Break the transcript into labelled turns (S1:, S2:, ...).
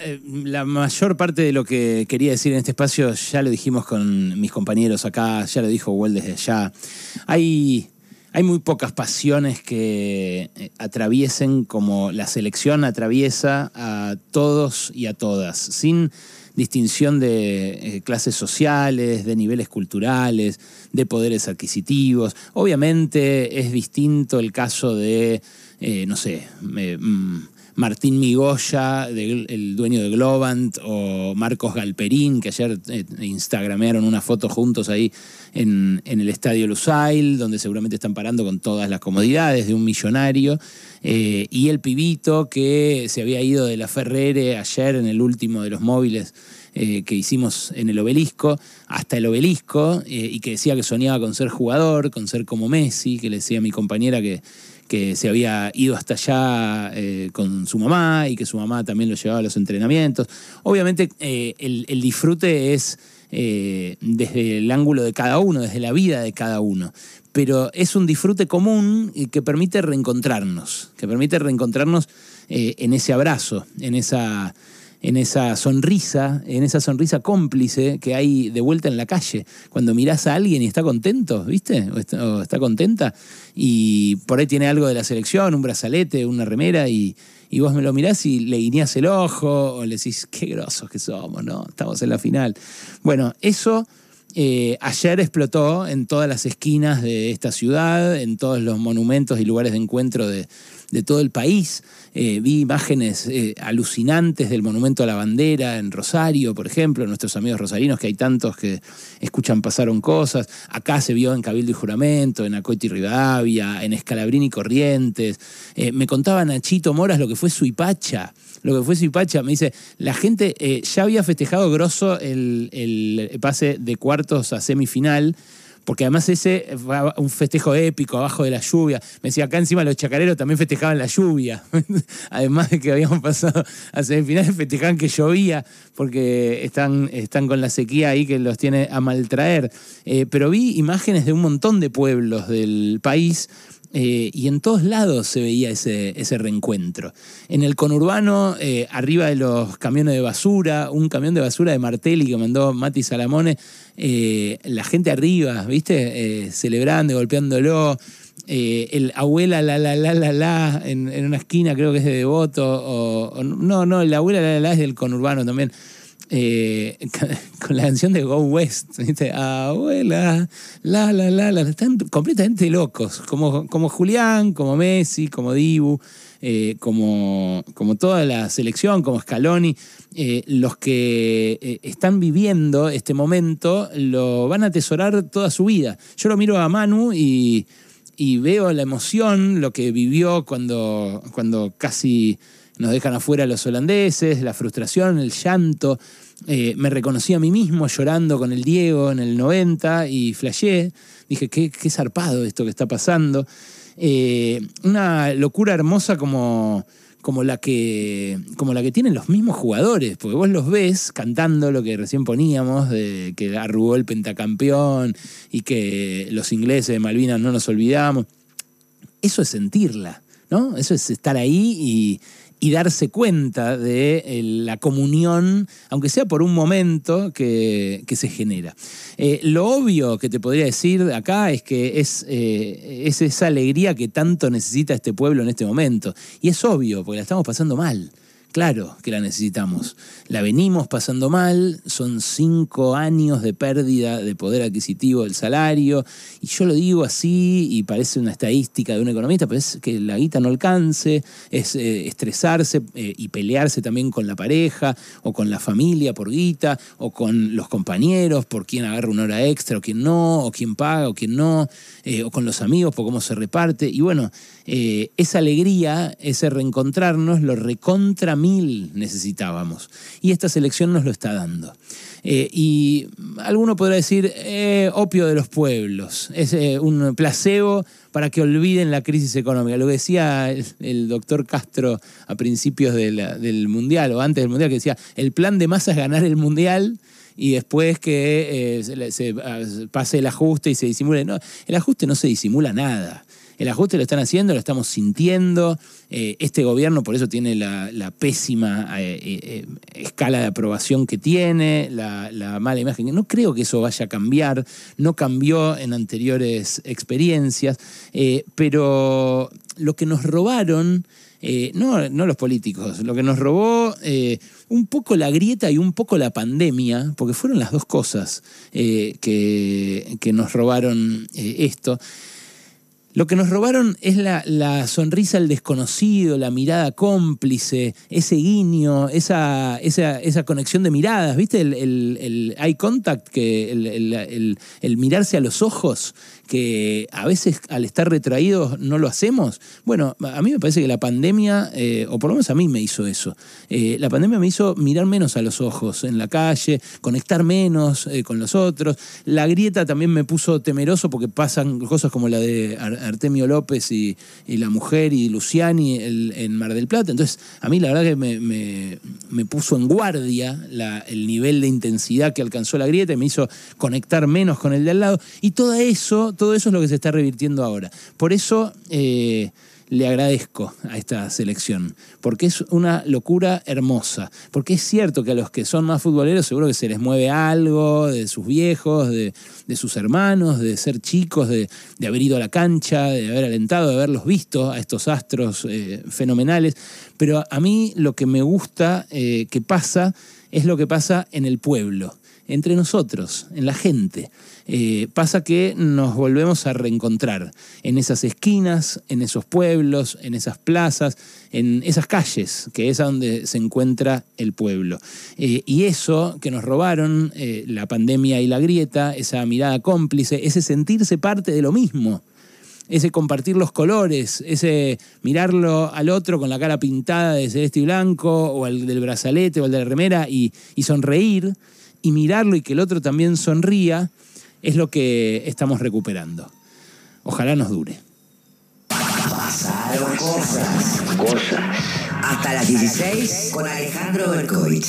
S1: Eh, la mayor parte de lo que quería decir en este espacio ya lo dijimos con mis compañeros acá, ya lo dijo Well desde allá. Hay, hay muy pocas pasiones que eh, atraviesen como la selección atraviesa a todos y a todas, sin distinción de eh, clases sociales, de niveles culturales, de poderes adquisitivos. Obviamente es distinto el caso de, no sé, mm, Martín Migoya, el dueño de Globant, o Marcos Galperín, que ayer eh, instagramearon una foto juntos ahí en, el Estadio Lusail, donde seguramente están parando con todas las comodidades de un millonario, eh, y el pibito que se había ido de la Ferrere ayer en el último de los móviles eh, que hicimos en el obelisco, hasta el obelisco, y que decía que soñaba con ser jugador, con ser como Messi, que le decía a mi compañera que que se había ido hasta allá eh, con su mamá y que su mamá también lo llevaba a los entrenamientos. Obviamente eh, el, disfrute es eh, desde el ángulo de cada uno, desde la vida de cada uno. Pero es un disfrute común que permite reencontrarnos, que permite reencontrarnos en ese abrazo, en esa en esa sonrisa, en esa sonrisa cómplice que hay de vuelta en la calle. Cuando mirás a alguien y está contento, ¿viste? O está, contenta, y por ahí tiene algo de la selección, un brazalete, una remera, y, vos me lo mirás y le guiñás el ojo, o le decís, qué grosos que somos, ¿no? Estamos en la final. Bueno, eso eh, ayer explotó en todas las esquinas de esta ciudad, en todos los monumentos y lugares de encuentro de, todo el país. Eh, vi imágenes eh, alucinantes del Monumento a la Bandera en Rosario, por ejemplo, nuestros amigos rosarinos, que hay tantos que escuchan pasaron cosas. Acá se vio en Cabildo y Juramento, en Acoiti y Rivadavia, en Escalabrín y Corrientes. me contaba Nachito Moras lo que fue Suipacha lo que fue Suipacha, me dice, la gente ya había festejado grosso el, el, pase de cuartos a semifinal, porque además ese fue un festejo épico abajo de la lluvia. Me decía, acá encima los chacareros también festejaban la lluvia. además de que habíamos pasado a semifinales, festejaban que llovía, porque están, están con la sequía ahí que los tiene a maltraer. Eh, pero vi imágenes de un montón de pueblos del país eh, y en todos lados se veía ese, ese reencuentro. En el conurbano, eh, arriba de los camiones de basura, un camión de basura de Martelli que mandó Mati Salamone, eh, la gente arriba, ¿viste? celebrando, golpeándolo. el abuela la la la la la en, una esquina, creo que es de Devoto. O, no, no, el abuela la la la es del conurbano también. Eh, con la canción de Go West, ¿viste? abuela, la, la, la, la, están completamente locos, como, como Julián, como Messi, como Dibu, eh, como, como toda la selección, como Scaloni, eh, los que están viviendo este momento lo van a atesorar toda su vida. Yo lo miro a Manu y, y veo la emoción, lo que vivió cuando, cuando casi nos dejan afuera los holandeses, la frustración, el llanto. Eh, me reconocí a mí mismo llorando con el Diego en el 90 y flashé. Dije, qué, qué zarpado esto que está pasando. Eh, una locura hermosa como, como, la que, como la que tienen los mismos jugadores, porque vos los ves cantando lo que recién poníamos, de que arrugó el pentacampeón y que los ingleses de Malvinas no nos olvidamos. Eso es sentirla, ¿no? Eso es estar ahí y, y darse cuenta de eh, la comunión, aunque sea por un momento, que, se genera. Eh, lo obvio que te podría decir acá es que es, eh, es esa alegría que tanto necesita este pueblo en este momento. Y es obvio, porque la estamos pasando mal. Claro que la necesitamos. La venimos pasando mal, son cinco años de pérdida de poder adquisitivo del salario, y yo lo digo así y parece una estadística de un economista, pero es que la guita no alcance, es eh, estresarse eh, y pelearse también con la pareja o con la familia por guita o con los compañeros por quién agarra una hora extra o quién no, o quién paga o quién no, eh, o con los amigos por cómo se reparte. Y bueno, esa alegría, ese reencontrarnos, lo recontra mil necesitábamos. Y esta selección nos lo está dando. Eh, y alguno podrá decir, eh, opio de los pueblos, es eh, un placebo para que olviden la crisis económica. Lo decía el, doctor Castro a principios del Mundial o antes del Mundial, que decía, el plan de masa es ganar el Mundial y después que se, se, pase el ajuste y se disimule. No, el ajuste no se disimula nada. El ajuste lo están haciendo, lo estamos sintiendo. Eh, este gobierno por eso tiene la, pésima eh, eh, escala de aprobación que tiene, la, la, mala imagen. No creo que eso vaya a cambiar, no cambió en anteriores experiencias, pero lo que nos robaron no, no, los políticos, lo que nos robó un poco la grieta y un poco la pandemia, porque fueron las dos cosas que, nos robaron esto. Lo que nos robaron es la, sonrisa al desconocido, la mirada cómplice, ese guiño, esa, esa, conexión de miradas, ¿viste? El, eye contact, que el, mirarse a los ojos, que a veces al estar retraídos no lo hacemos. Bueno, a mí me parece que la pandemia, eh, o por lo menos a mí me hizo eso, eh, la pandemia me hizo mirar menos a los ojos en la calle, conectar menos eh, con los otros. La grieta también me puso temeroso porque pasan cosas como la de Artemio López y, la mujer y Luciani en Mar del Plata. Entonces, a mí la verdad que me, puso en guardia el nivel de intensidad que alcanzó la grieta y me hizo conectar menos con el de al lado. Y todo eso, todo eso es lo que se está revirtiendo ahora. Por eso... Eh, le agradezco a esta selección, porque es una locura hermosa, porque es cierto que a los que son más futboleros seguro que se les mueve algo de sus viejos, de, sus hermanos, de ser chicos, de, haber ido a la cancha, de haber alentado, de haberlos visto a estos astros eh, fenomenales, pero a mí lo que me gusta eh, que pasa es lo que pasa en el pueblo entre nosotros, en la gente. Eh, pasa que nos volvemos a reencontrar en esas esquinas, en esos pueblos, en esas plazas, en esas calles, que es a donde se encuentra el pueblo. Eh, y eso que nos robaron, eh, la pandemia y la grieta, esa mirada cómplice, ese sentirse parte de lo mismo ese compartir los colores, ese mirarlo al otro con la cara pintada de celeste y blanco, o al del brazalete o al de la remera, y, y sonreír, y mirarlo y que el otro también sonría, es lo que estamos recuperando. Ojalá nos dure.
S2: Pasaron cosas. Cosas. Hasta las 16 con Alejandro Berkovich.